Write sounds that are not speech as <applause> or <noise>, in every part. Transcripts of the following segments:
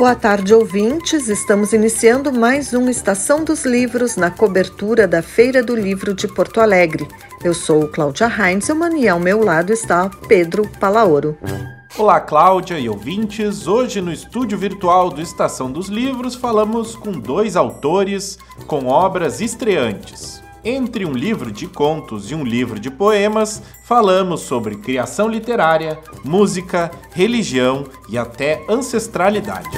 Boa tarde, ouvintes. Estamos iniciando mais um Estação dos Livros na cobertura da Feira do Livro de Porto Alegre. Eu sou Cláudia Heinzelmann e ao meu lado está Pedro Palaoro. Olá, Cláudia e ouvintes. Hoje no estúdio virtual do Estação dos Livros falamos com dois autores com obras estreantes. Entre um livro de contos e um livro de poemas, falamos sobre criação literária, música, religião e até ancestralidade.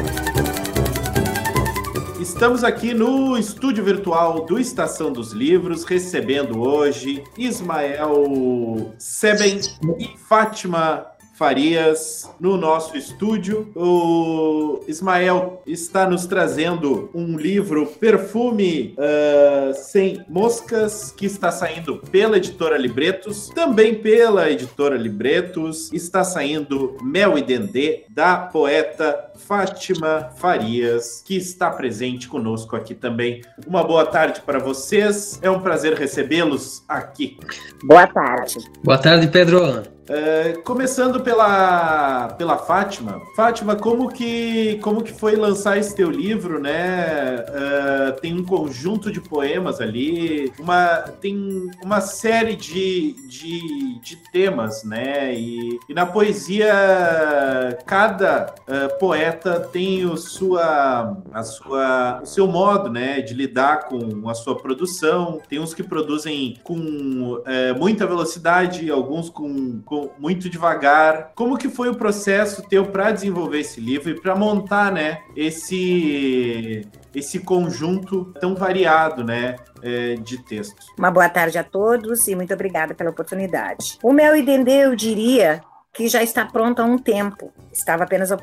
Estamos aqui no estúdio virtual do Estação dos Livros, recebendo hoje Ismael Seben e Fátima Farias no nosso estúdio. O Ismael está nos trazendo um livro Perfume uh, Sem Moscas, que está saindo pela editora Libretos. Também pela editora Libretos está saindo Mel e Dendê, da poeta Fátima Farias, que está presente conosco aqui também. Uma boa tarde para vocês. É um prazer recebê-los aqui. Boa tarde. Boa tarde, Pedro. É, começando pela, pela Fátima. Fátima, como que, como que foi lançar esse teu livro, né? Uh, tem um conjunto de poemas ali, uma, tem uma série de, de, de temas, né? E, e na poesia, cada uh, poeta tem o, sua, a sua, o seu modo, né? De lidar com a sua produção. Tem uns que produzem com uh, muita velocidade, alguns com muito devagar. Como que foi o processo teu para desenvolver esse livro e para montar, né, esse esse conjunto tão variado, né, é, de textos. Uma boa tarde a todos e muito obrigada pela oportunidade. O Mel e Dendê, eu diria, que já está pronto há um tempo. Estava apenas uh,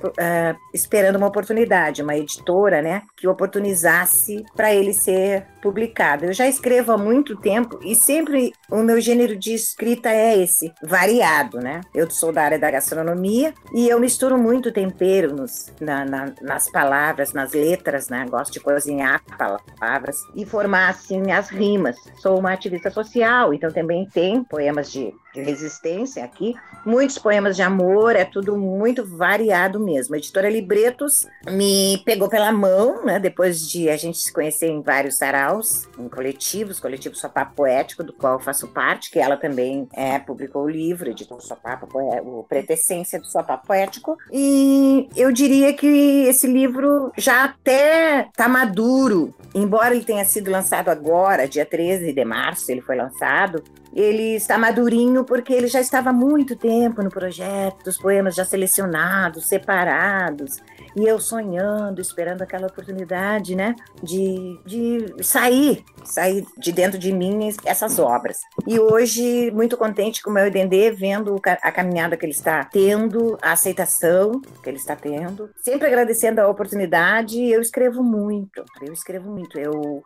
esperando uma oportunidade, uma editora, né, que oportunizasse para ele ser publicado. Eu já escrevo há muito tempo e sempre o meu gênero de escrita é esse, variado, né? Eu sou da área da gastronomia e eu misturo muito tempero nos, na, na, nas palavras, nas letras, né? Gosto de cozinhar palavras e formar assim as rimas. Sou uma ativista social, então também tem poemas de, de resistência aqui, muitos poemas de amor, é tudo muito variado mesmo. A editora Libretos me pegou pela mão, né? Depois de a gente se conhecer em vários saraus em coletivos, coletivo Sopapo Poético, do qual eu faço parte, que ela também é, publicou o livro, editou o Sopapo, o Pretessência do Sopapo Poético, e eu diria que esse livro já até está maduro, embora ele tenha sido lançado agora, dia 13 de março, ele foi lançado, ele está madurinho porque ele já estava há muito tempo no projeto, os poemas já selecionados, separados, e eu sonhando, esperando aquela oportunidade, né, de, de sair, sair de dentro de mim essas obras. E hoje, muito contente com o meu Edendê, vendo a caminhada que ele está tendo, a aceitação que ele está tendo, sempre agradecendo a oportunidade, eu escrevo muito, eu escrevo muito, eu,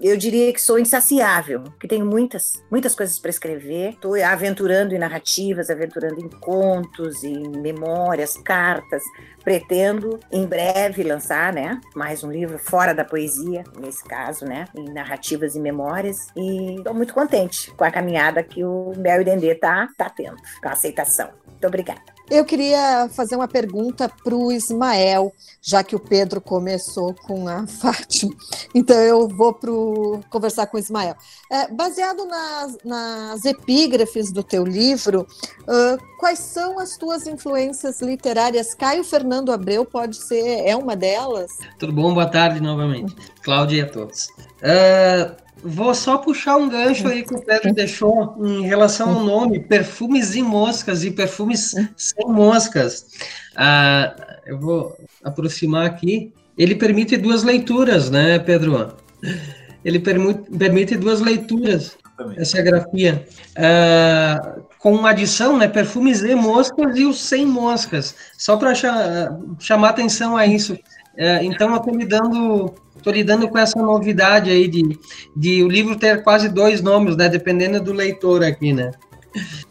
eu diria que sou insaciável, que tenho muitas, muitas coisas para escrever, estou aventurando em narrativas, aventurando em contos, em memórias, cartas, pretendo em breve lançar, né, mais um livro fora da poesia, nesse caso, né, em narrativas e memórias, e estou muito contente com a caminhada que o Mel Dendê tá, tá tendo, com a aceitação. Muito obrigada. Eu queria fazer uma pergunta para o Ismael, já que o Pedro começou com a <laughs> Fátima. Então eu vou pro, conversar com o Ismael. É, baseado nas, nas, epígrafes do teu livro, uh, quais são as tuas influências literárias? Caio Fernando Abreu pode ser, é uma delas? Tudo bom? Boa tarde novamente. Cláudia e a todos. Uh, Vou só puxar um gancho aí que o Pedro deixou em relação ao nome, perfumes e moscas e perfumes sem moscas. Ah, eu vou aproximar aqui. Ele permite duas leituras, né, Pedro? Ele permite, permite duas leituras, essa grafia. Ah, com uma adição, né, perfumes e moscas e os sem moscas, só para chamar atenção a isso. Ah, então, eu estou me dando estou lidando com essa novidade aí de, de o livro ter quase dois nomes, né? Dependendo do leitor aqui, né?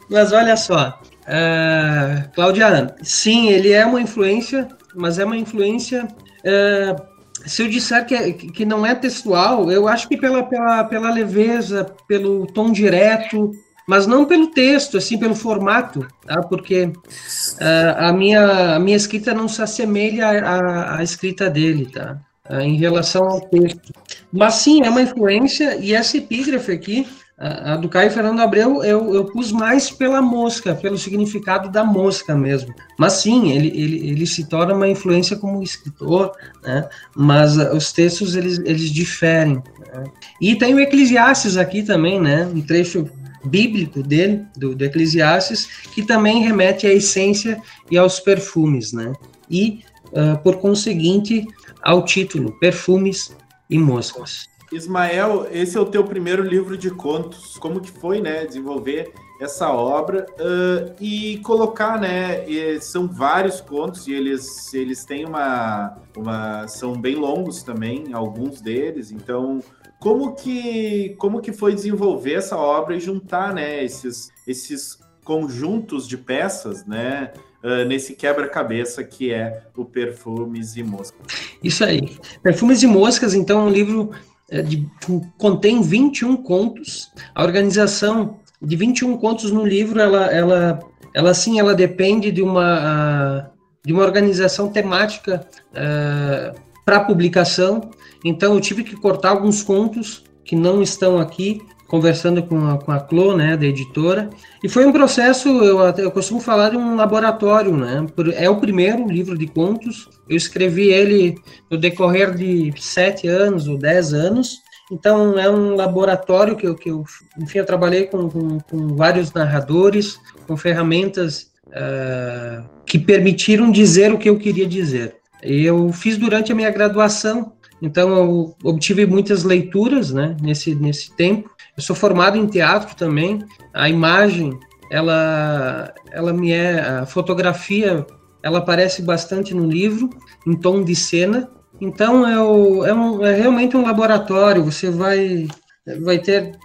Mas olha só, uh, Claudia, sim, ele é uma influência, mas é uma influência. Uh, se eu disser que, é, que não é textual, eu acho que pela, pela, pela leveza, pelo tom direto, mas não pelo texto, assim, pelo formato, tá? Porque uh, a, minha, a minha escrita não se assemelha à, à escrita dele, tá? Uh, em relação ao texto. Mas sim, é uma influência, e essa epígrafe aqui, a, do Caio Fernando Abreu eu, eu pus mais pela mosca, pelo significado da mosca mesmo. Mas sim, ele, ele, ele se torna uma influência como escritor, né? mas os textos eles, eles diferem. Né? E tem o Eclesiastes aqui também, né? um trecho bíblico dele, do, do Eclesiastes, que também remete à essência e aos perfumes, né? E, uh, por conseguinte, ao título, Perfumes e Moscas. Ismael, esse é o teu primeiro livro de contos. Como que foi, né, desenvolver essa obra uh, e colocar, né, são vários contos e eles, eles têm uma, uma, são bem longos também, alguns deles. Então, como que, como que foi desenvolver essa obra e juntar, né, esses, esses conjuntos de peças, né, uh, nesse quebra-cabeça que é o Perfumes e Moscas? Isso aí. Perfumes e Moscas, então, é um livro é, de, contém 21 contos. A organização de 21 contos no livro, ela, ela, ela sim, ela depende de uma, de uma organização temática uh, para publicação. Então, eu tive que cortar alguns contos que não estão aqui, conversando com a, com a Clô, né, da editora. E foi um processo, eu, eu costumo falar de um laboratório, né? É o primeiro livro de contos eu escrevi ele no decorrer de sete anos ou dez anos. Então, é um laboratório que eu, que eu enfim, eu trabalhei com, com, com vários narradores, com ferramentas uh, que permitiram dizer o que eu queria dizer. Eu fiz durante a minha graduação, então eu obtive muitas leituras né, nesse, nesse tempo. Eu sou formado em teatro também, a imagem, ela, ela me é, a fotografia ela aparece bastante no livro, em tom de cena. Então é, o, é, um, é realmente um laboratório. Você vai, vai ter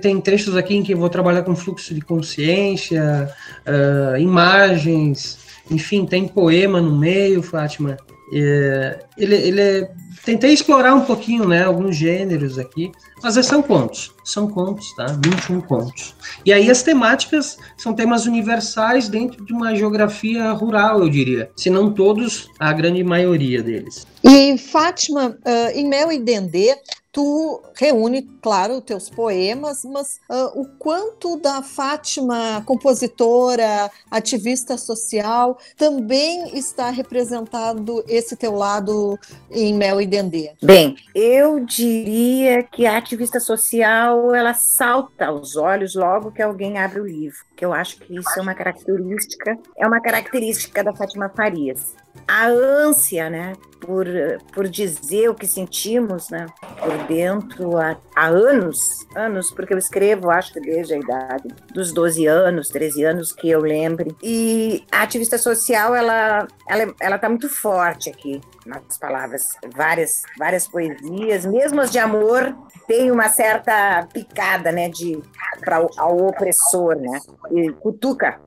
tem trechos aqui em que eu vou trabalhar com fluxo de consciência, uh, imagens, enfim, tem poema no meio, Fátima. É, ele, ele é, tentei explorar um pouquinho, né, alguns gêneros aqui, mas são contos, são contos, tá? 21 contos. E aí as temáticas são temas universais dentro de uma geografia rural, eu diria, se não todos, a grande maioria deles. E Fátima, uh, em Mel e Dendê, tu reúne, claro, teus poemas, mas uh, o quanto da Fátima, compositora, ativista social, também está representado esse teu lado em Mel e Dendê? Bem, eu diria que a ativista social, ela salta aos olhos logo que alguém abre o livro, que eu acho que isso é uma característica, é uma característica da Fátima Farias a ânsia, né, por, por dizer o que sentimos, né, por dentro há, há anos, anos, porque eu escrevo, acho que desde a idade dos 12 anos, 13 anos que eu lembre. E a ativista social, ela, ela, ela tá muito forte aqui nas palavras, várias, várias poesias, mesmo as de amor, tem uma certa picada, né, de para ao opressor, né, e cutuca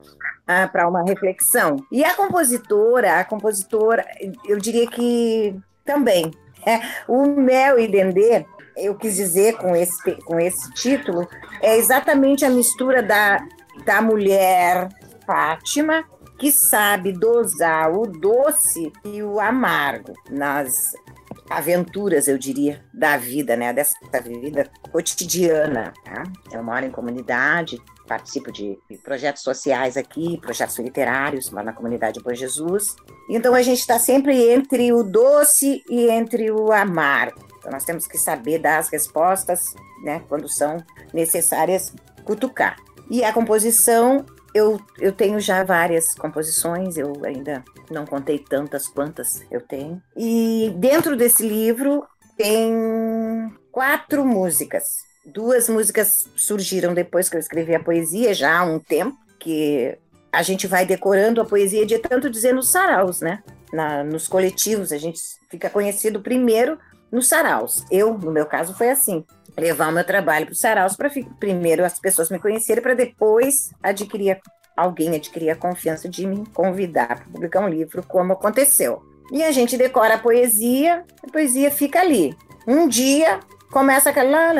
ah, para uma reflexão. E a compositora, a compositora, eu diria que também. É, o Mel e Dendê, eu quis dizer com esse, com esse título, é exatamente a mistura da, da mulher Fátima, que sabe dosar o doce e o amargo nas aventuras, eu diria, da vida, né? Dessa vida cotidiana. Tá? Eu moro em comunidade, participo de projetos sociais aqui, projetos literários lá na comunidade Bom Jesus. Então a gente está sempre entre o doce e entre o amargo. Então nós temos que saber dar as respostas, né? Quando são necessárias cutucar. E a composição eu, eu tenho já várias composições, eu ainda não contei tantas quantas eu tenho. E dentro desse livro tem quatro músicas. Duas músicas surgiram depois que eu escrevi a poesia, já há um tempo, que a gente vai decorando a poesia de tanto dizer nos saraus, né? Na, nos coletivos, a gente fica conhecido primeiro nos saraus. Eu, no meu caso, foi assim levar o meu trabalho para os saraus para primeiro as pessoas me conhecerem para depois adquirir alguém adquirir a confiança de me convidar para publicar um livro, como aconteceu. E a gente decora a poesia, a poesia fica ali. Um dia começa aquela.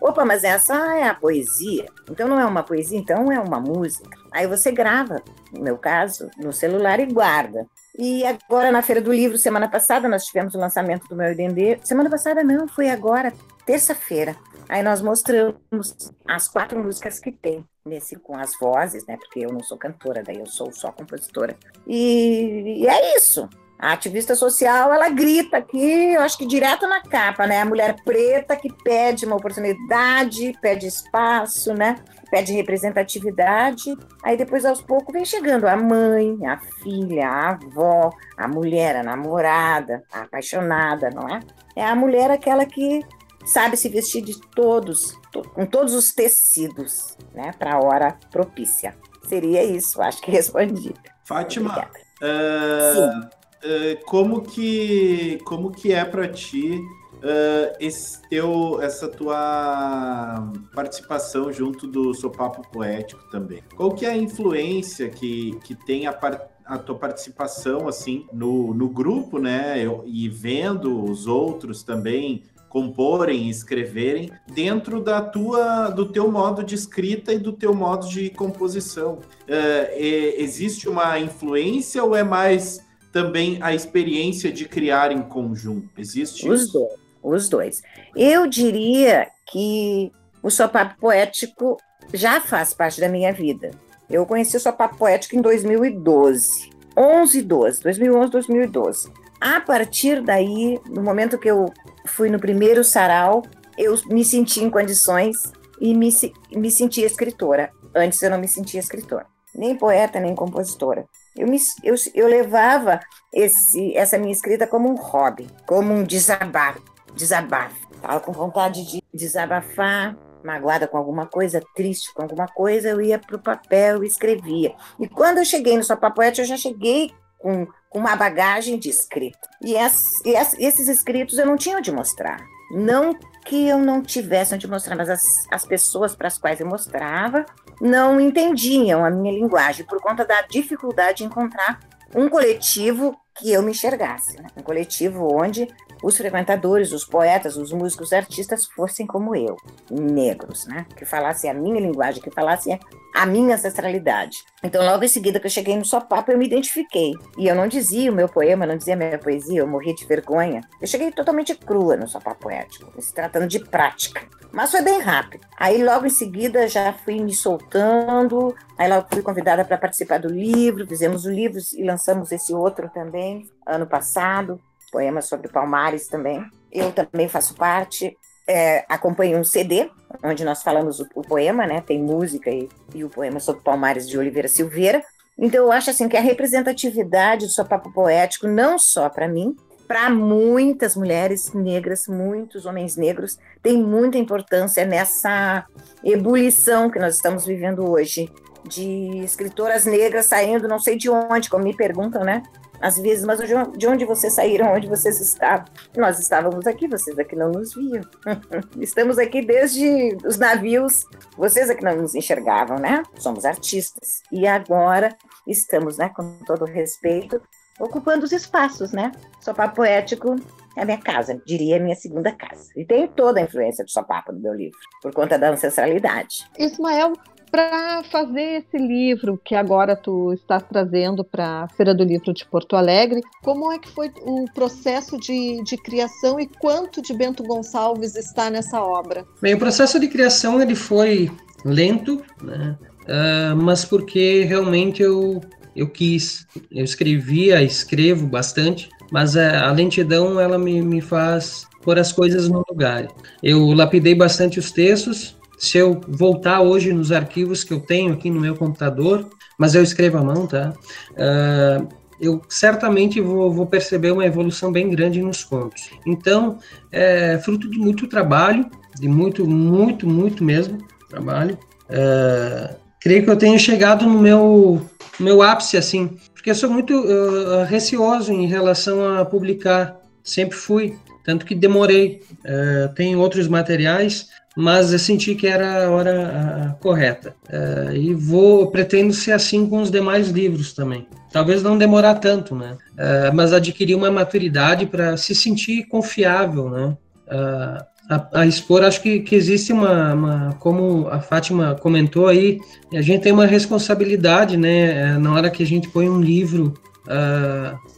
Opa, mas essa é a poesia. Então não é uma poesia, então é uma música. Aí você grava, no meu caso, no celular e guarda. E agora na Feira do Livro, semana passada, nós tivemos o lançamento do meu Dendê. Semana passada não, foi agora, terça-feira. Aí nós mostramos as quatro músicas que tem nesse com as vozes, né? Porque eu não sou cantora, daí eu sou só compositora. E, e é isso. A ativista social, ela grita aqui, eu acho que direto na capa, né? A mulher preta que pede uma oportunidade, pede espaço, né? Pede representatividade. Aí depois, aos poucos, vem chegando a mãe, a filha, a avó, a mulher, a namorada, a apaixonada, não é? É a mulher aquela que sabe se vestir de todos, com todos os tecidos, né? Para a hora propícia. Seria isso, acho que respondi. Fátima, uh, uh, como que como que é para ti uh, esse teu, essa tua participação junto do Sopapo Poético também? Qual que é a influência que, que tem a, a tua participação assim no, no grupo, né? Eu, e vendo os outros também comporem, escreverem dentro da tua, do teu modo de escrita e do teu modo de composição. Uh, existe uma influência ou é mais também a experiência de criar em conjunto? Existe os isso? dois, os dois. Eu diria que o sopapo poético já faz parte da minha vida. Eu conheci o sopapo poético em 2012. 11 12, 2011, 2012. A partir daí, no momento que eu fui no primeiro sarau, eu me senti em condições e me, me senti escritora. Antes eu não me sentia escritora, nem poeta, nem compositora. Eu, me, eu, eu levava esse, essa minha escrita como um hobby, como um desabafo. desabafo. Estava com vontade de desabafar, magoada com alguma coisa, triste com alguma coisa, eu ia para o papel e escrevia. E quando eu cheguei no Sopa Poeta, eu já cheguei com, com uma bagagem de escrita. E, as, e as, esses escritos eu não tinha onde mostrar. Não que eu não tivesse onde mostrar, mas as, as pessoas para as quais eu mostrava não entendiam a minha linguagem por conta da dificuldade de encontrar um coletivo que eu me enxergasse, né? um coletivo onde os frequentadores, os poetas, os músicos, os artistas fossem como eu, negros, né? Que falassem a minha linguagem, que falassem a minha ancestralidade. Então, logo em seguida que eu cheguei no Sopapo, eu me identifiquei. E eu não dizia o meu poema, não dizia a minha poesia, eu morria de vergonha. Eu cheguei totalmente crua no Sopapo Poético, se tratando de prática. Mas foi bem rápido. Aí, logo em seguida, já fui me soltando. Aí, logo fui convidada para participar do livro. Fizemos o livro e lançamos esse outro também, ano passado poemas sobre Palmares também. Eu também faço parte, é, acompanho um CD, onde nós falamos o, o poema, né? Tem música e, e, o poema sobre Palmares de Oliveira Silveira. Então, eu acho assim que a representatividade do seu papo poético, não só para mim, para muitas mulheres negras, muitos homens negros, tem muita importância nessa ebulição que nós estamos vivendo hoje, de escritoras negras saindo, não sei de onde, como me perguntam, né? Às vezes, mas de onde vocês saíram, onde vocês estavam? Nós estávamos aqui, vocês aqui não nos viam. <laughs> Estamos aqui desde os navios, vocês aqui não nos enxergavam, né? Somos artistas. E agora estamos, né, com todo respeito, ocupando os espaços, né? Sopapo Poético é a minha casa, diria a minha segunda casa. E tenho toda a influência do Sopapo no meu livro, por conta da ancestralidade. Ismael, para fazer esse livro que agora tu estás trazendo para a Feira do Livro de Porto Alegre, como é que foi o processo de, de criação e quanto de Bento Gonçalves está nessa obra? Bem, o processo de criação ele foi lento, né? Uh, mas porque realmente eu, eu quis, eu escrevia, escrevo bastante, mas a, a lentidão ela me, me faz pôr as coisas no lugar. Eu lapidei bastante os textos, se eu voltar hoje nos arquivos que eu tenho aqui no meu computador, mas eu escrevo à mão, tá? Uh, eu certamente vou, vou, perceber uma evolução bem grande nos contos. Então, é fruto de muito trabalho, de muito, muito, muito mesmo trabalho. Uh, creio que eu tenho chegado no meu, meu ápice, assim, porque eu sou muito uh, receoso em relação a publicar, sempre fui, tanto que demorei. Uh, tem outros materiais mas eu senti que era a hora correta. Uh, e vou, pretendo ser assim com os demais livros também. Talvez não demorar tanto, né? Uh, mas adquirir uma maturidade para se sentir confiável, né? uh, a, a, expor. Acho que, que existe uma, uma, como a Fátima comentou aí, a gente tem uma responsabilidade, né? Na hora que a gente põe um livro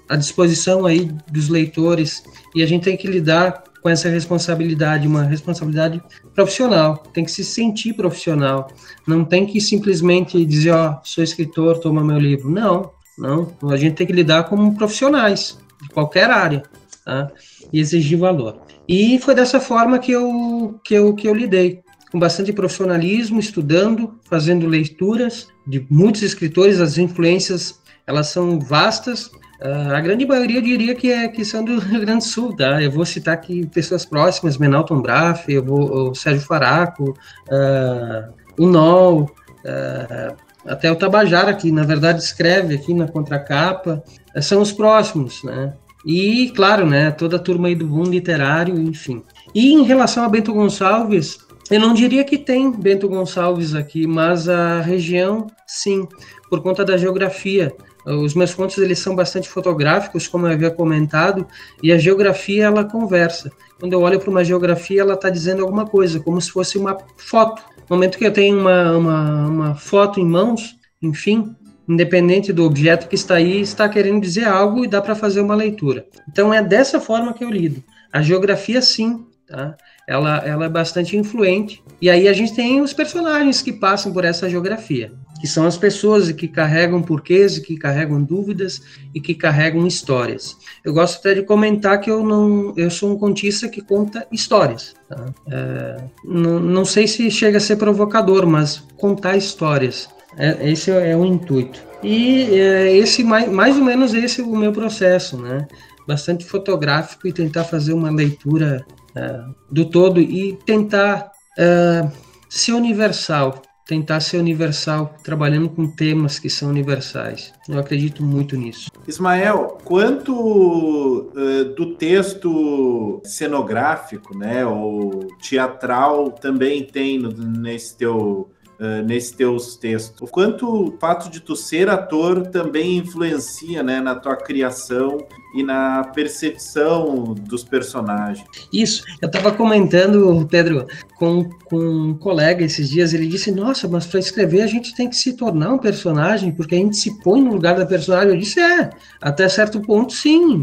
à disposição aí dos leitores e a gente tem que lidar com essa responsabilidade, uma responsabilidade profissional, tem que se sentir profissional, não tem que simplesmente dizer, ó, oh, sou escritor, toma meu livro. Não, não, a gente tem que lidar como profissionais de qualquer área, tá? E exigir valor. E foi dessa forma que eu, que eu, que eu lidei, com bastante profissionalismo, estudando, fazendo leituras de muitos escritores, as influências, elas são vastas, uh, a grande maioria diria que, é, que são do <laughs> Rio Grande do Sul, tá? Eu vou citar aqui pessoas próximas, Menalton Braff, eu vou, o Sérgio Faraco, uh, o Nol, uh, até o Tabajara, que na verdade escreve aqui na contracapa, são os próximos, né? E, claro, né, toda a turma aí do mundo literário, enfim. E em relação a Bento Gonçalves, eu não diria que tem Bento Gonçalves aqui, mas a região, sim, por conta da geografia. Os meus contos eles são bastante fotográficos, como eu havia comentado, e a geografia ela conversa. Quando eu olho para uma geografia, ela está dizendo alguma coisa, como se fosse uma foto. No momento que eu tenho uma, uma, uma foto em mãos, enfim, independente do objeto que está aí, está querendo dizer algo e dá para fazer uma leitura. Então é dessa forma que eu lido. A geografia, sim, tá? ela, ela é bastante influente. E aí a gente tem os personagens que passam por essa geografia, que são as pessoas que carregam porquês, que carregam dúvidas e que carregam histórias. Eu gosto até de comentar que eu não, eu sou um contista que conta histórias. Tá? É, não, não sei se chega a ser provocador, mas contar histórias. É, esse é o intuito. E é, esse mais, mais ou menos esse é o meu processo, né? Bastante fotográfico e tentar fazer uma leitura do todo e tentar é, ser universal, tentar ser universal, trabalhando com temas que são universais. Eu acredito muito nisso. Ismael, quanto uh, do texto cenográfico, né, ou teatral, também tem no, nesse teu uh, nesses teus textos. O quanto o fato de tu ser ator também influencia né, na tua criação e na percepção dos personagens. Isso, eu estava comentando, Pedro, com, com um colega esses dias, ele disse, nossa, mas para escrever a gente tem que se tornar um personagem, porque a gente se põe no lugar da personagem. Eu disse, é, até certo ponto sim,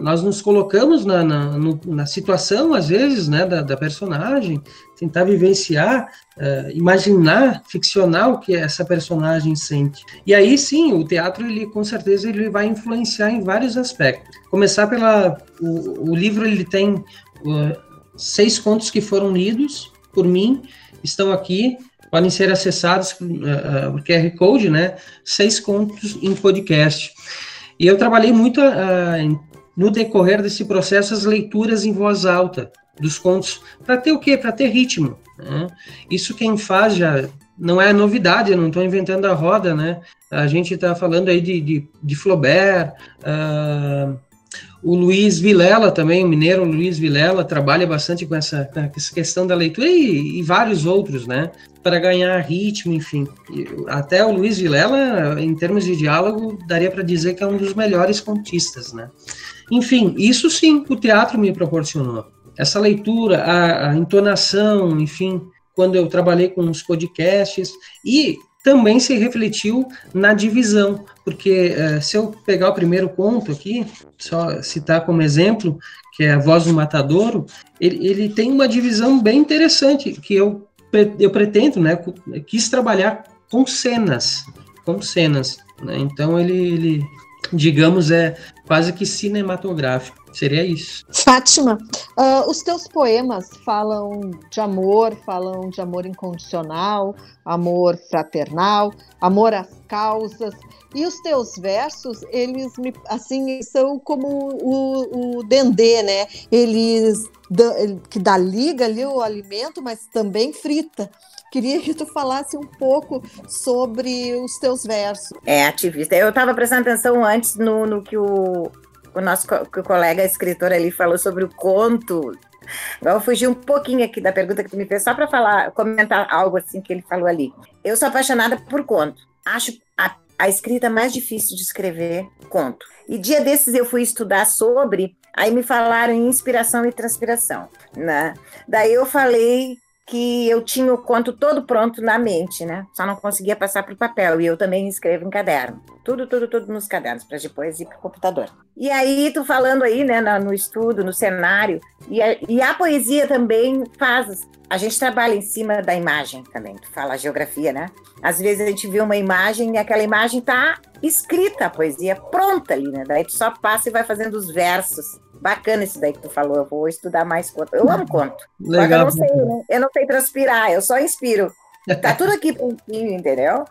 nós nos colocamos na, na, na, situação, às vezes, né, da, da personagem, tentar vivenciar, uh, imaginar, ficcionar o que essa personagem sente. E aí, sim, o teatro, ele com certeza, ele vai influenciar em vários aspectos. Começar pela... O, o livro, ele tem uh, seis contos que foram lidos por mim, estão aqui, podem ser acessados uh, uh, por QR Code, né? Seis contos em podcast. E eu trabalhei muito uh, no decorrer desse processo, as leituras em voz alta dos contos, para ter o quê? Para ter ritmo. Né? Isso quem faz já não é novidade, eu não estou inventando a roda, né? A gente está falando aí de, de, de Flaubert, uh, o Luiz Vilela também, o mineiro Luiz Vilela, trabalha bastante com essa, com essa questão da leitura e, e, vários outros, né? Para ganhar ritmo, enfim. Até o Luiz Vilela, em termos de diálogo, daria para dizer que é um dos melhores contistas, né? Enfim, isso sim o teatro me proporcionou. Essa leitura, a, a entonação, enfim, quando eu trabalhei com os podcasts e também se refletiu na divisão, porque uh, se eu pegar o primeiro conto aqui, só citar como exemplo, que é a Voz do Matadouro, ele, ele tem uma divisão bem interessante, que eu, eu pretendo, né, quis trabalhar com cenas, com cenas, né, então ele, ele, digamos, é quase que cinematográfico. Seria isso. Fátima, uh, os teus poemas falam de amor, falam de amor incondicional, amor fraternal, amor às causas. E os teus versos, eles me, assim, são como o, o dendê, né? Eles que dá liga ali o alimento, mas também frita. Queria que tu falasse um pouco sobre os teus versos. É, ativista. Eu estava prestando atenção antes no, no que o, o nosso co colega escritor ali falou sobre o conto. Agora eu fugi um pouquinho aqui da pergunta que tu me fez, só para falar, comentar algo assim que ele falou ali. Eu sou apaixonada por conto. Acho a, a escrita mais difícil de escrever conto. E dia desses eu fui estudar sobre Aí me falaram em inspiração e transpiração, né? Daí eu falei que eu tinha o conto todo pronto na mente, né? Só não conseguia passar para o papel. E eu também escrevo em caderno. Tudo, tudo, tudo nos cadernos, para depois ir para o computador. E aí, tu falando aí, né, no estudo, no cenário, e a, e a poesia também faz. A gente trabalha em cima da imagem também. Tu fala geografia, né? Às vezes a gente vê uma imagem e aquela imagem tá escrita, a poesia pronta ali, né? Daí tu só passa e vai fazendo os versos Bacana isso daí que tu falou, eu vou estudar mais conto. Eu amo conto. Legal. Eu não, sei, né? eu não sei transpirar, eu só inspiro. Tá tudo aqui prontinho, entendeu?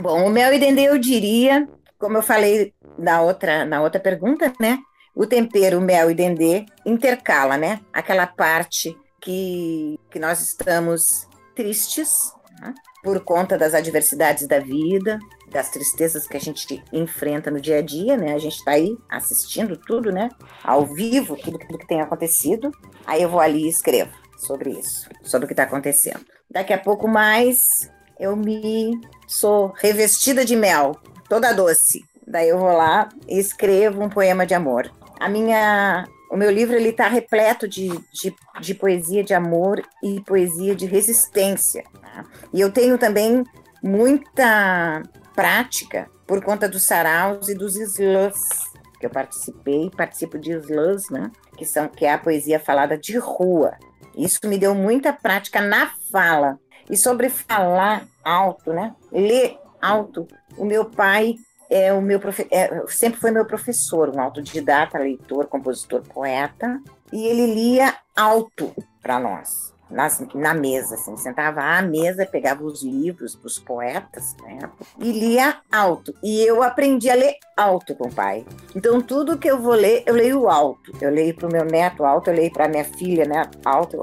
Bom, o mel e dendê eu diria, como eu falei na outra, na outra pergunta, né? O tempero mel e dendê intercala, né? Aquela parte que, que nós estamos tristes, né? Por conta das adversidades da vida, das tristezas que a gente enfrenta no dia a dia, né? A gente está aí assistindo tudo, né? Ao vivo, tudo, tudo que tem acontecido. Aí eu vou ali e escrevo sobre isso, sobre o que está acontecendo. Daqui a pouco mais eu me sou revestida de mel, toda doce. Daí eu vou lá e escrevo um poema de amor. A minha o meu livro ele está repleto de, de, de, poesia de amor e poesia de resistência. Tá? E eu tenho também muita prática por conta dos saraus e dos slams que eu participei, participo de slams, né? Que são que é a poesia falada de rua. Isso me deu muita prática na fala e sobre falar alto, né? Ler alto. O meu pai é o meu profe é, sempre foi meu professor, um autodidata, leitor, compositor, poeta, e ele lia alto para nós, nas, na mesa, assim, sentava à mesa, pegava os livros dos poetas, né, e lia alto. E eu aprendi a ler alto com o pai. Então tudo que eu vou ler, eu leio alto. Eu leio para o meu neto alto, eu leio para minha filha, né, alto.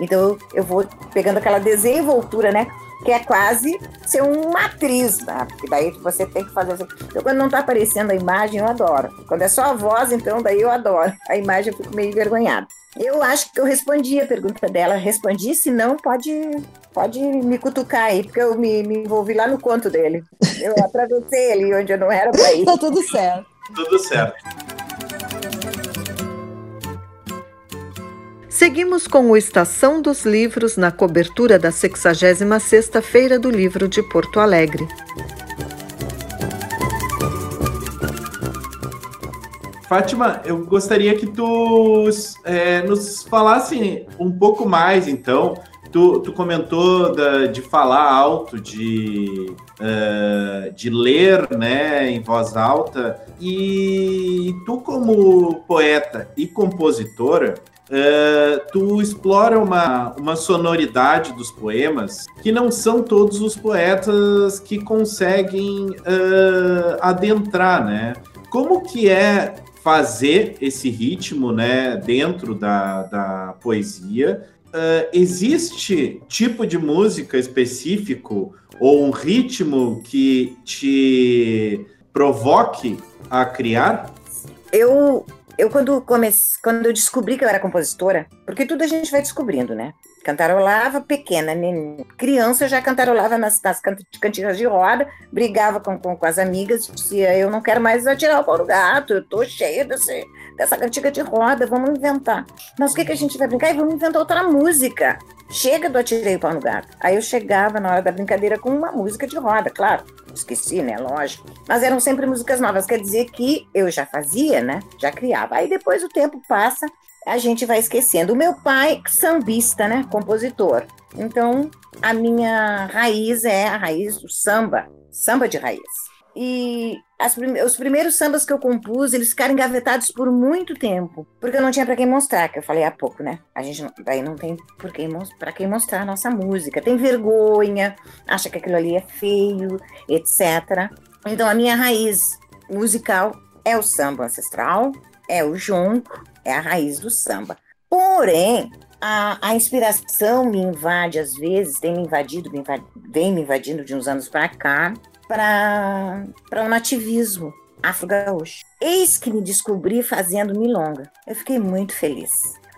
Então eu vou pegando aquela desenvoltura, né, que é quase ser uma atriz, tá? Porque daí você tem que fazer assim. Eu, quando não tá aparecendo a imagem, eu adoro. Quando é só a voz, então daí eu adoro. A imagem eu fico meio envergonhada. Eu acho que eu respondi a pergunta dela. Respondi, se não, pode, pode me cutucar aí, porque eu me, me envolvi lá no conto dele. Eu atravessei ali onde eu não era para <laughs> ir. tá tudo certo. Tudo certo. Seguimos com o Estação dos Livros na cobertura da 66ª Feira do Livro de Porto Alegre. Fátima, eu gostaria que tu é, nos falasse um pouco mais, então. Tu, tu comentou da, de falar alto, de, uh, de ler né, em voz alta, e tu, como poeta e compositora, Uh, tu explora uma, uma sonoridade dos poemas que não são todos os poetas que conseguem uh, adentrar, né? Como que é fazer esse ritmo, né, dentro da, da poesia? Uh, existe tipo de música específico ou um ritmo que te provoque a criar? Eu eu quando comecei, quando eu descobri que eu era compositora, porque tudo a gente vai descobrindo, né? Cantarolava pequena, né? criança já cantarolava nas, nas cantigas de roda, brigava com, com, com, as amigas, dizia: Eu não quero mais atirar o pau do gato, eu tô cheia desse, dessa cantiga de roda, vamos inventar. Mas o que, que a gente vai brincar? E vamos inventar outra música. Chega do Atirei o Pau no Gato. Aí eu chegava na hora da brincadeira com uma música de roda, claro. Esqueci, né? Lógico. Mas eram sempre músicas novas. Quer dizer que eu já fazia, né? Já criava. Aí depois o tempo passa, a gente vai esquecendo. O meu pai, sambista, né? Compositor. Então, a minha raiz é a raiz do samba. Samba de raiz. E os primeiros sambas que eu compus, eles ficaram engavetados por muito tempo, porque eu não tinha para quem mostrar, que eu falei há pouco, né? A gente não, daí não tem por quem, para quem mostrar a nossa música. Tem vergonha, acha que aquilo ali é feio, etc. Então a minha raiz musical é o samba ancestral, é o jonco, é a raiz do samba. Porém, a, a, inspiração me invade às vezes, tem me invadido, me vem me invadindo de uns anos para cá, para o nativismo afro-gaúcho. Eis que me descobri fazendo milonga. Eu fiquei muito feliz.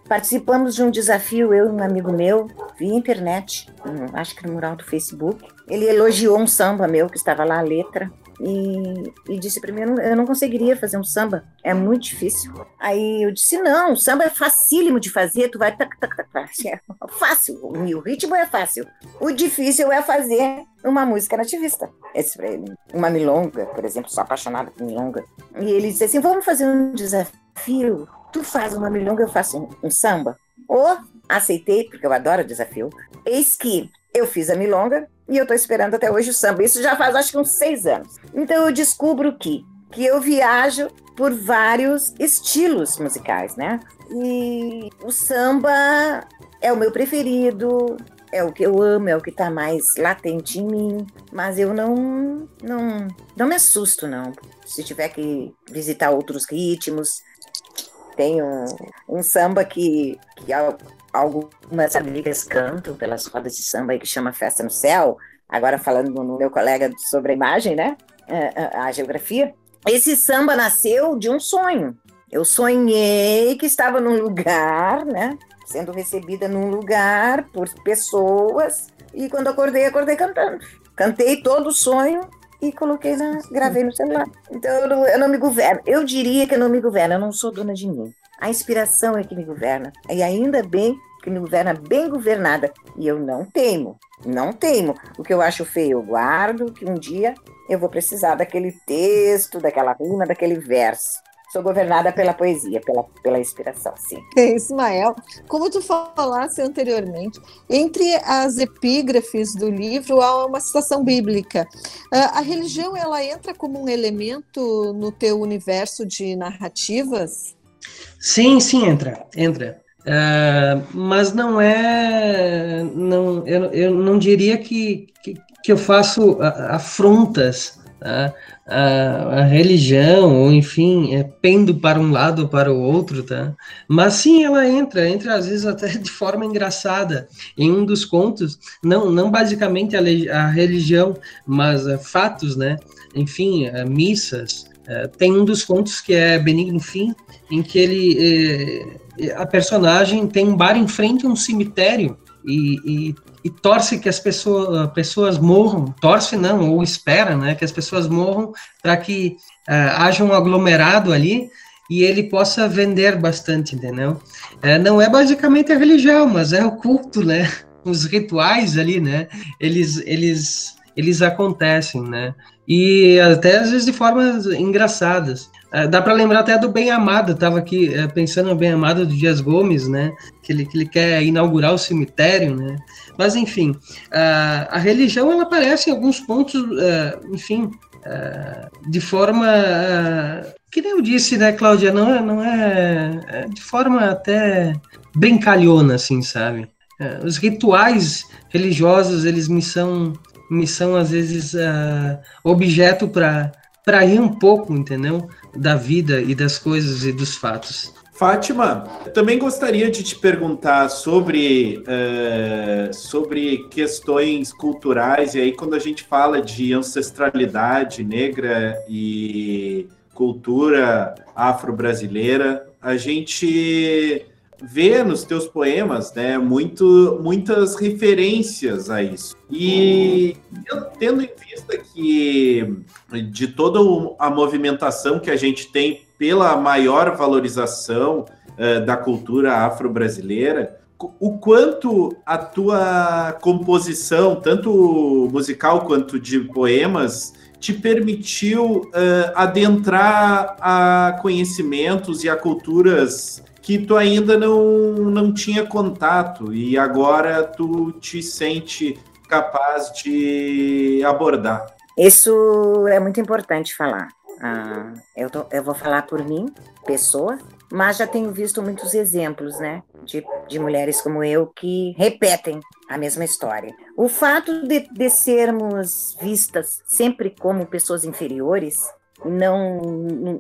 Participamos de um desafio, eu e um amigo meu, via internet, acho que no mural do Facebook. Ele elogiou um samba meu, que estava lá a letra, e, e disse para mim: eu não, conseguiria fazer um samba, é muito difícil. Aí eu disse: não, o samba é facílimo de fazer, tu vai. Tac, tac, tac, é fácil, o ritmo é fácil. O difícil é fazer uma música nativista. Esse pra ele. Uma milonga, por exemplo, sou apaixonada por milonga. E ele disse assim: vamos fazer um desafio. Tu faz uma milonga, eu faço um, um samba. Ou aceitei, porque eu adoro desafio. Eis que eu fiz a milonga e eu estou esperando até hoje o samba. Isso já faz acho que uns seis anos. Então eu descubro que, que eu viajo por vários estilos musicais, né? E o samba é o meu preferido, é o que eu amo, é o que está mais latente em mim, mas eu não, não, não me assusto, não. Se tiver que visitar outros ritmos, tem um, um samba que, que algumas amigas cantam pelas rodas de samba que chama Festa no Céu, agora falando no meu colega sobre a imagem, né? A, é, a, a geografia. Esse samba nasceu de um sonho. Eu sonhei que estava num lugar, né? Sendo recebida num lugar por pessoas. E quando acordei, acordei cantando. Cantei todo o sonho e coloquei na, gravei no celular. Então eu não, eu não me governo. Eu diria que eu não me governo, eu não sou dona de mim. A inspiração é que me governa. E ainda bem que me governa bem governada. E eu não teimo, não teimo. O que eu acho feio, eu guardo, que um dia eu vou precisar daquele texto, daquela rima, daquele verso. Sou governada pela poesia, pela, pela inspiração, sim. <laughs> Ismael, como tu falasse anteriormente, entre as epígrafes do livro há uma citação bíblica. Ah, a religião, ela entra como um elemento no teu universo de narrativas? Sim, sim, entra, entra. Uh, mas não é, não, eu, eu não diria que, que, que eu faço afrontas tá? a, a, religião, ou enfim, é, pendo para um lado ou para o outro, tá? Mas sim, ela entra, entra às vezes até de forma engraçada. Em um dos contos, não, não basicamente a, a religião, mas fatos, né? Enfim, missas. Uh, tem um dos contos que é Benigno Fim, em que ele a personagem tem um bar em frente a um cemitério e, e, e torce que as pessoas, pessoas morram, torce não, ou espera, né, que as pessoas morram para que uh, haja um aglomerado ali e ele possa vender bastante, entendeu? Uh, não é basicamente a religião, mas é o culto, né? Os rituais ali, né? Eles, eles, eles acontecem, né? E até às vezes de formas engraçadas. É, dá para lembrar até do Bem Amado, estava aqui é, pensando no Bem Amado do Dias Gomes, né? Que ele, que ele quer inaugurar o cemitério, né? Mas enfim, a, a religião ela aparece em alguns pontos, é, enfim, de forma que nem eu disse, né, Cláudia? Não é, não é, de forma até brincalhona, assim, sabe? os rituais religiosos eles me são me são às vezes objeto para para ir um pouco, entendeu? Da vida e das coisas e dos fatos. Fátima, também gostaria de te perguntar sobre, uh, sobre questões culturais, e aí quando a gente fala de ancestralidade negra e cultura afro-brasileira, a gente vê nos teus poemas, né, muito, muitas referências a isso. E tendo em vista que de toda a movimentação que a gente tem pela maior valorização uh, da cultura afro-brasileira, o quanto a tua composição, tanto musical quanto de poemas, te permitiu uh, adentrar a conhecimentos e a culturas que tu ainda não, não tinha contato e agora tu te sente capaz de abordar. Isso é muito importante falar. Ah, eu, tô, eu vou falar por mim, pessoa, mas já tenho visto muitos exemplos, né, de, de mulheres como eu que repetem a mesma história. O fato de, de sermos vistas sempre como pessoas inferiores não,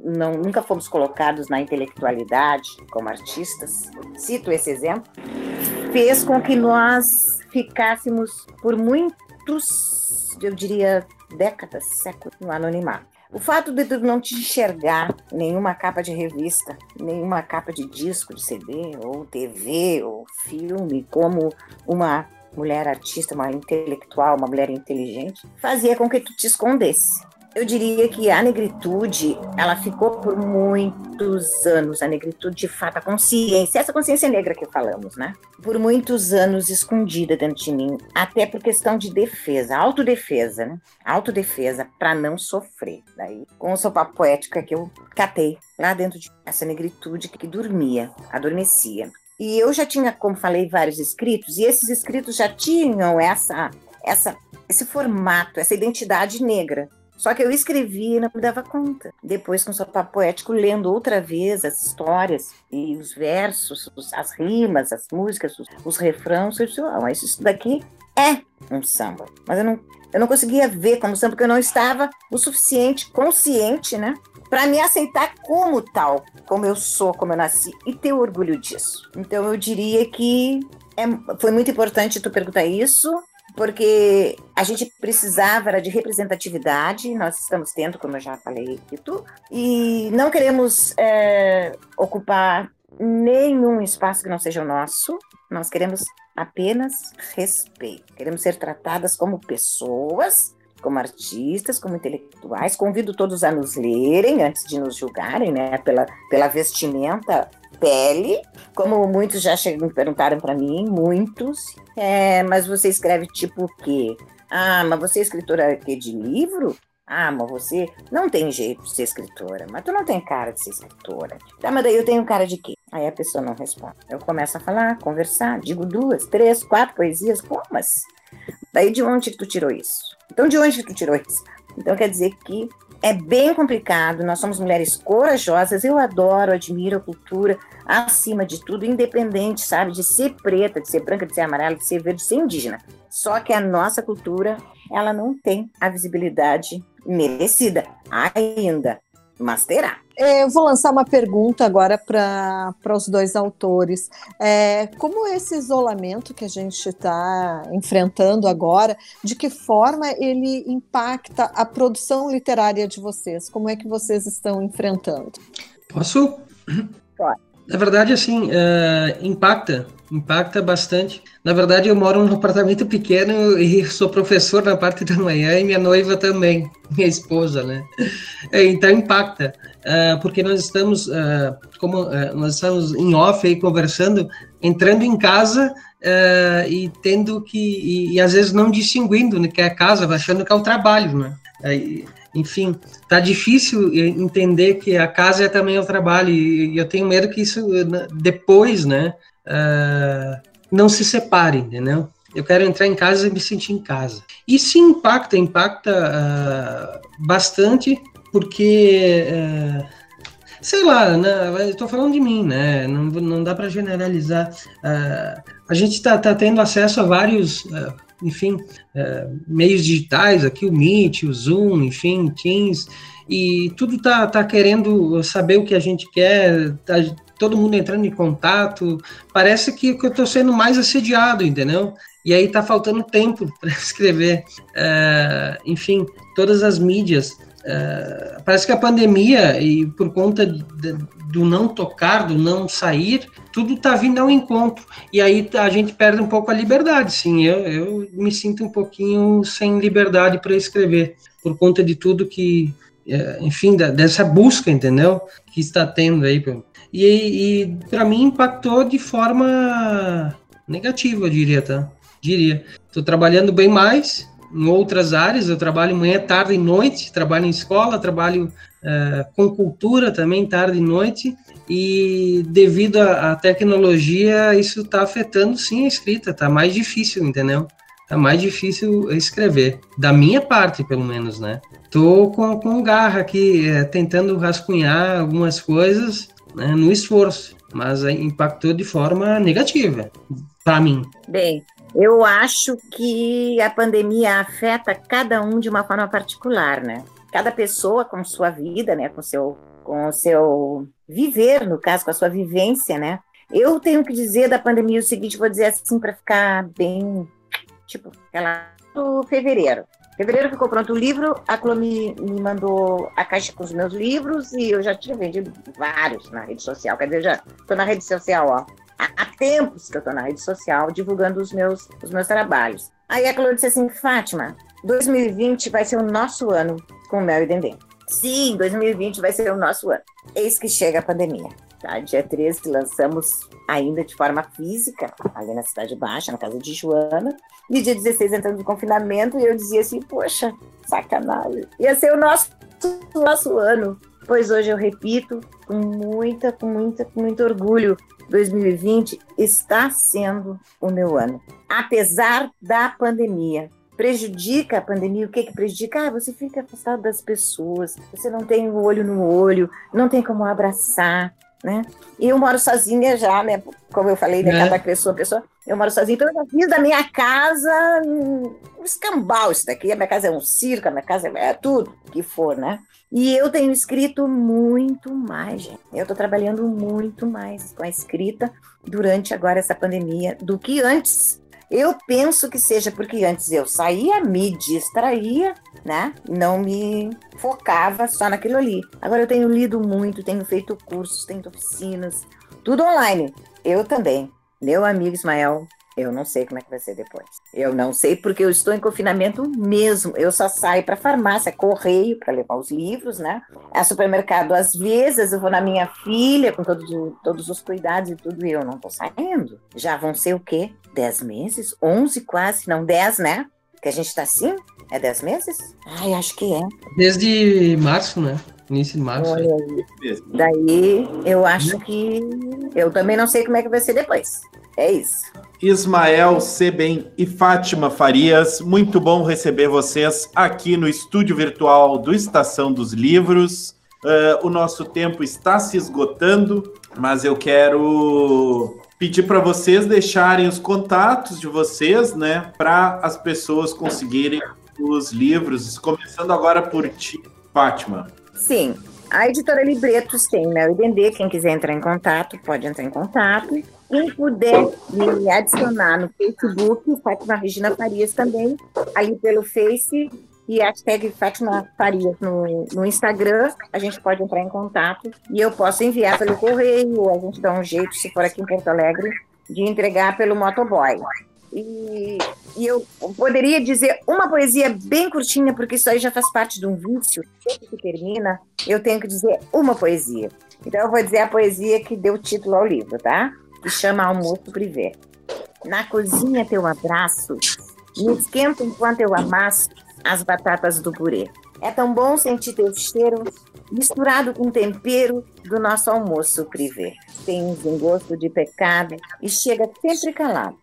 não, nunca fomos colocados na intelectualidade como artistas, cito esse exemplo, fez com que nós ficássemos por muitos, eu diria, décadas, séculos no anonimato. O fato de tu não te enxergar nenhuma capa de revista, nenhuma capa de disco, de CD, ou TV, ou filme, como uma mulher artista, uma intelectual, uma mulher inteligente, fazia com que tu te escondesse eu diria que a negritude, ela ficou por muitos anos, a negritude de fato, a consciência, essa consciência negra que falamos, né? Por muitos anos escondida dentro de mim, até por questão de defesa, autodefesa, né? Autodefesa, para não sofrer. Daí, com o sopa poética que eu catei lá dentro de essa negritude que dormia, adormecia. E eu já tinha, como falei, vários escritos, e esses escritos já tinham essa, essa, esse formato, essa identidade negra. Só que eu escrevi e não me dava conta. Depois, com o seu papo poético, lendo outra vez as histórias e os versos, as rimas, as músicas, os, os refrãos, eu disse, oh, mas isso daqui é um samba. Mas eu não, eu não conseguia ver como samba, porque eu não estava o suficiente consciente, né? Para me aceitar como tal, como eu sou, como eu nasci, e ter orgulho disso. Então eu diria que é, foi muito importante tu perguntar isso, porque a gente precisava era de representatividade, nós estamos tendo, como eu já falei tu, e não queremos é, ocupar nenhum espaço que não seja o nosso, nós queremos apenas respeito, queremos ser tratadas como pessoas, como artistas, como intelectuais. Convido todos a nos lerem antes de nos julgarem, né, pela, pela vestimenta pele, como muitos já chegam, perguntaram para mim, muitos. É, mas você escreve tipo o quê? Ah, mas você é escritora de livro? Ah, mas você não tem jeito de ser escritora, mas tu não tem cara de ser escritora. Tá, mas daí eu tenho cara de quê? Aí a pessoa não responde. Eu começo a falar, conversar, digo duas, três, quatro poesias, como mas? Daí de onde que tu tirou isso? Então de onde que tu tirou isso? Então quer dizer que é bem complicado, nós somos mulheres corajosas, eu adoro, admiro a cultura, acima de tudo, independente, sabe, de ser preta, de ser branca, de ser amarela, de ser verde, de ser indígena. Só que a nossa cultura, ela não tem a visibilidade merecida ainda, mas terá. É, eu vou lançar uma pergunta agora para os dois autores. É, como esse isolamento que a gente está enfrentando agora, de que forma ele impacta a produção literária de vocês? Como é que vocês estão enfrentando? Posso? Pode. Na verdade, assim, uh, impacta, impacta bastante. Na verdade, eu moro num apartamento pequeno e sou professor na parte da manhã e minha noiva também, <laughs> minha esposa, né? É, então impacta, uh, porque nós estamos, uh, como nós estamos em off aí conversando, entrando em casa e tendo que, e, e, às vezes não distinguindo né, que é a casa, achando que é o trabalho, né? Enfim, tá difícil entender que a casa é também o trabalho e eu tenho medo que isso né, depois, né, uh, não se separe, entendeu? Eu quero entrar em casa e me sentir em casa. Isso impacta, impacta uh, bastante, porque uh, sei lá, né, estou falando de mim, né? Não, não dá para generalizar. A gente está tá tendo acesso a vários enfim, é, meios digitais, aqui o Meet, o Zoom, enfim, Teams, e tudo tá, tá querendo saber o que a gente quer, tá todo mundo entrando em contato, parece que, que eu estou sendo mais assediado, entendeu? E aí tá faltando tempo <laughs> para escrever, é, enfim, todas as mídias, é, parece que a pandemia, e por conta de, do não tocar, do não sair, tudo está vindo ao encontro. E aí a gente perde um pouco a liberdade, sim. Eu, eu me sinto um pouquinho sem liberdade para escrever, por conta de tudo que, é, enfim, dessa busca, entendeu? Que está tendo aí. E, e para mim impactou de forma negativa, eu diria, tá? Diria. Estou trabalhando bem mais, em outras áreas, eu trabalho manhã, tarde e noite, trabalho em escola, trabalho uh, com cultura também, tarde e noite, e devido à tecnologia, isso está afetando sim a escrita, está mais difícil, entendeu? Está mais difícil escrever, da minha parte, pelo menos, né? Tô com, com garra aqui, é, tentando rascunhar algumas coisas né, no esforço, mas impactou de forma negativa, para mim. Bem, eu acho que a pandemia afeta cada um de uma forma particular, né? Cada pessoa com sua vida, né? Com seu, com o seu viver, no caso, com a sua vivência, né? Eu tenho que dizer da pandemia o seguinte, vou dizer assim para ficar bem, tipo, ela fevereiro. Fevereiro ficou pronto o livro, a Clô me, me, mandou a caixa com os meus livros e eu já tinha vendido vários na rede social. Quer dizer, já estou na rede social, ó. Há, há tempos que eu estou na rede social divulgando os meus, os meus trabalhos. Aí a Clô disse assim, Fátima, 2020 vai ser o nosso ano com Mel e Dendê. Sim, 2020 vai ser o nosso ano. Eis que chega a pandemia. Tá? Dia 13 lançamos ainda de forma física, ali na Cidade Baixa, na casa de Joana. E dia 16 entrando de confinamento, e eu dizia assim, poxa, sacanagem. Ia ser o nosso, nosso ano. Pois hoje eu repito, com muita, com muita, com muito orgulho, 2020 está sendo o meu ano. Apesar da pandemia, prejudica a pandemia, o que que prejudica? Ah, você fica afastado das pessoas, você não tem o olho no olho, não tem como abraçar, né? E eu moro sozinha já, né? Como eu falei, né? É. Cada pessoa, pessoa. Eu moro sozinha, então eu já fiz da minha casa um escambau isso daqui. A minha casa é um circo, a minha casa é tudo que for, né? E eu tenho escrito muito mais, gente. Eu estou trabalhando muito mais com a escrita durante agora essa pandemia do que antes. Eu penso que seja porque antes eu saía, me distraía, né? Não me focava só naquilo ali. Agora eu tenho lido muito, tenho feito cursos, tenho oficinas, tudo online. Eu também. Meu amigo Ismael eu não sei como é que vai ser depois. Eu não sei porque eu estou em confinamento mesmo. Eu só saio para farmácia, correio para levar os livros, né? A supermercado às vezes eu vou na minha filha com todos, todos os cuidados e tudo e eu não estou saindo. Já vão ser o quê? Dez meses? Onze quase? Não, dez, né? Que a gente está assim? É dez meses? Ai, acho que é. Desde março, né? Início de março. Olha aí. Daí eu acho que eu também não sei como é que vai ser depois. É isso. Ismael Sebem e Fátima Farias, muito bom receber vocês aqui no estúdio virtual do Estação dos Livros. Uh, o nosso tempo está se esgotando, mas eu quero pedir para vocês deixarem os contatos de vocês, né, para as pessoas conseguirem os livros, começando agora por ti, Fátima. Sim, a editora Libretos tem Mel e quem quiser entrar em contato, pode entrar em contato. Quem puder me adicionar no Facebook, Fátima Regina Farias também, ali pelo Face e hashtag Fátima Farias no, no Instagram, a gente pode entrar em contato e eu posso enviar pelo correio, a gente dá um jeito, se for aqui em Porto Alegre, de entregar pelo motoboy. E, e, eu poderia dizer uma poesia bem curtinha, porque isso aí já faz parte de um vício. Sempre que termina, eu tenho que dizer uma poesia. Então eu vou dizer a poesia que deu título ao livro, tá? Que chama Almoço Privé. Na cozinha teu abraço, me esquenta enquanto eu amasso as batatas do purê. É tão bom sentir teu cheiro misturado com tempero do nosso almoço privê. Tens um gosto de pecado e chega sempre calado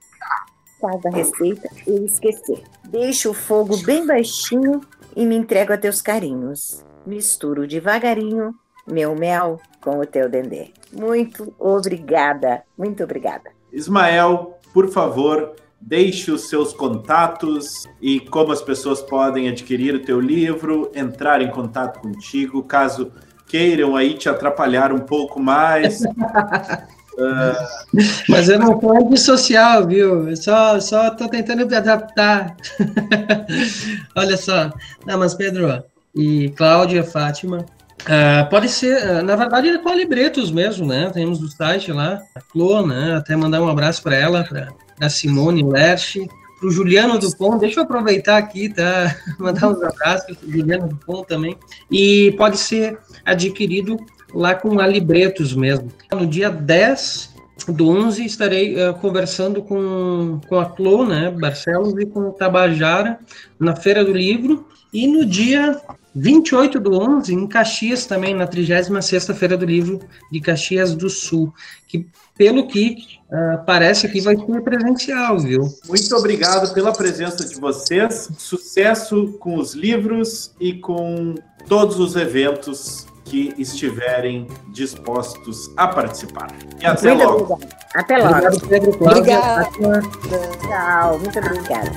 faz a receita eu esquecer. Deixo o fogo bem baixinho e me entrego a teus carinhos. Misturo devagarinho meu mel com o teu dendê. Muito obrigada, muito obrigada. Ismael, por favor, deixe os seus contatos e como as pessoas podem adquirir o teu livro, entrar em contato contigo, caso queiram aí te atrapalhar um pouco mais. Uh... <laughs> Mas eu não sou antissocial, viu? Eu só, só tô tentando me adaptar. <laughs> Olha só. Não, mas Pedro e Cláudia, Fátima, uh, pode ser, uh, na verdade, é com a Libretos mesmo, né? Temos o site lá, a Clô, né? Até mandar um abraço para ela, para Simone Lerche, para o Juliano Dupont, deixa eu aproveitar aqui, tá? <laughs> Mandar uns abraços para o Juliano Dupont também. E pode ser adquirido lá com a Libretos mesmo. No dia 10 do 11 estarei uh, conversando com, com a Clô, né, Barcelos e com o Tabajara na Feira do Livro. E no dia 28 do 11, em Caxias também, na 36ª Feira do Livro de Caxias do Sul, que pelo que uh, parece que vai ser presencial, viu? Muito obrigado pela presença de vocês, sucesso com os livros e com todos os eventos que estiverem dispostos a participar. E até muito logo. Obrigada. Até logo. Obrigado, Pedro Cláudia. Obrigada. Tchau, muito obrigada.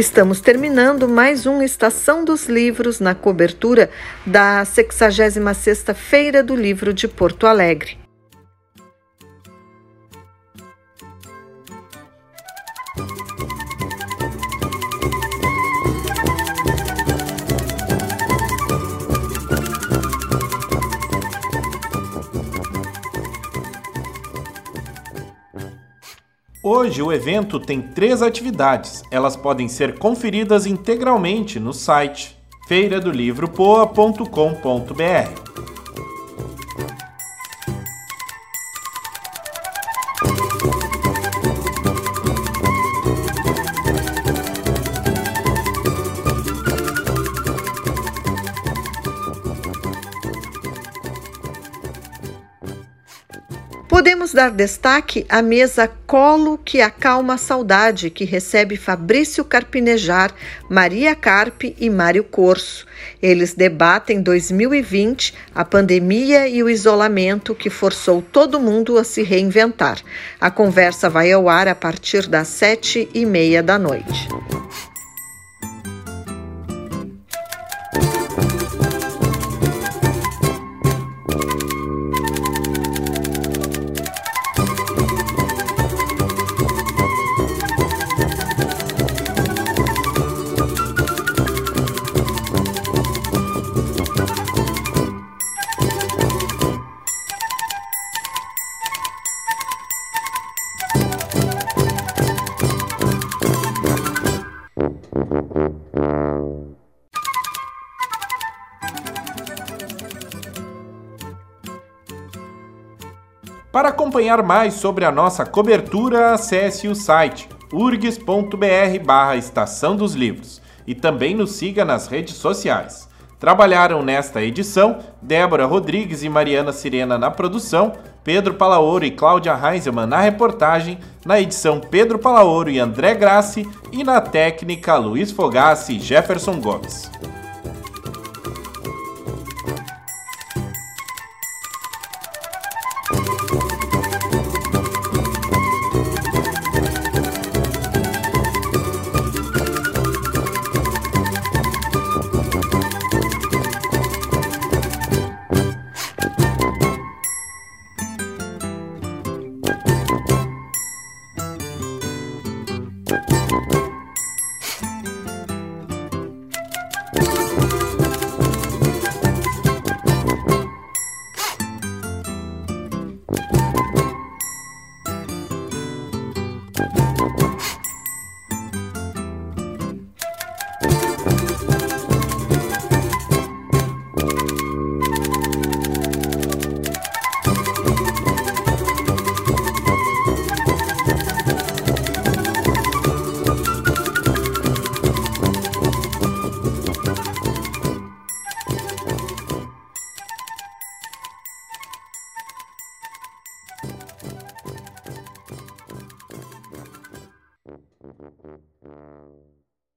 Estamos terminando mais um Estação dos Livros na cobertura da 66ª Feira do Livro de Porto Alegre. Hoje o evento tem três atividades. Elas podem ser conferidas integralmente no site feiradolivropoa.com.br. Podemos dar destaque à mesa Colo que Acalma a Saudade, que recebe Fabrício Carpinejar, Maria Carpe e Mário Corso. Eles debatem 2020, a pandemia e o isolamento que forçou todo mundo a se reinventar. A conversa vai ao ar a partir das sete e meia da noite. Acompanhar mais sobre a nossa cobertura, acesse o site urgs.br barra Estação dos Livros e também nos siga nas redes sociais. Trabalharam nesta edição Débora Rodrigues e Mariana Sirena na produção, Pedro Palaoro e Cláudia Heinzelmann na reportagem, na edição Pedro Palaoro e André Grassi e na técnica Luiz Fogassi e Jefferson Gomes.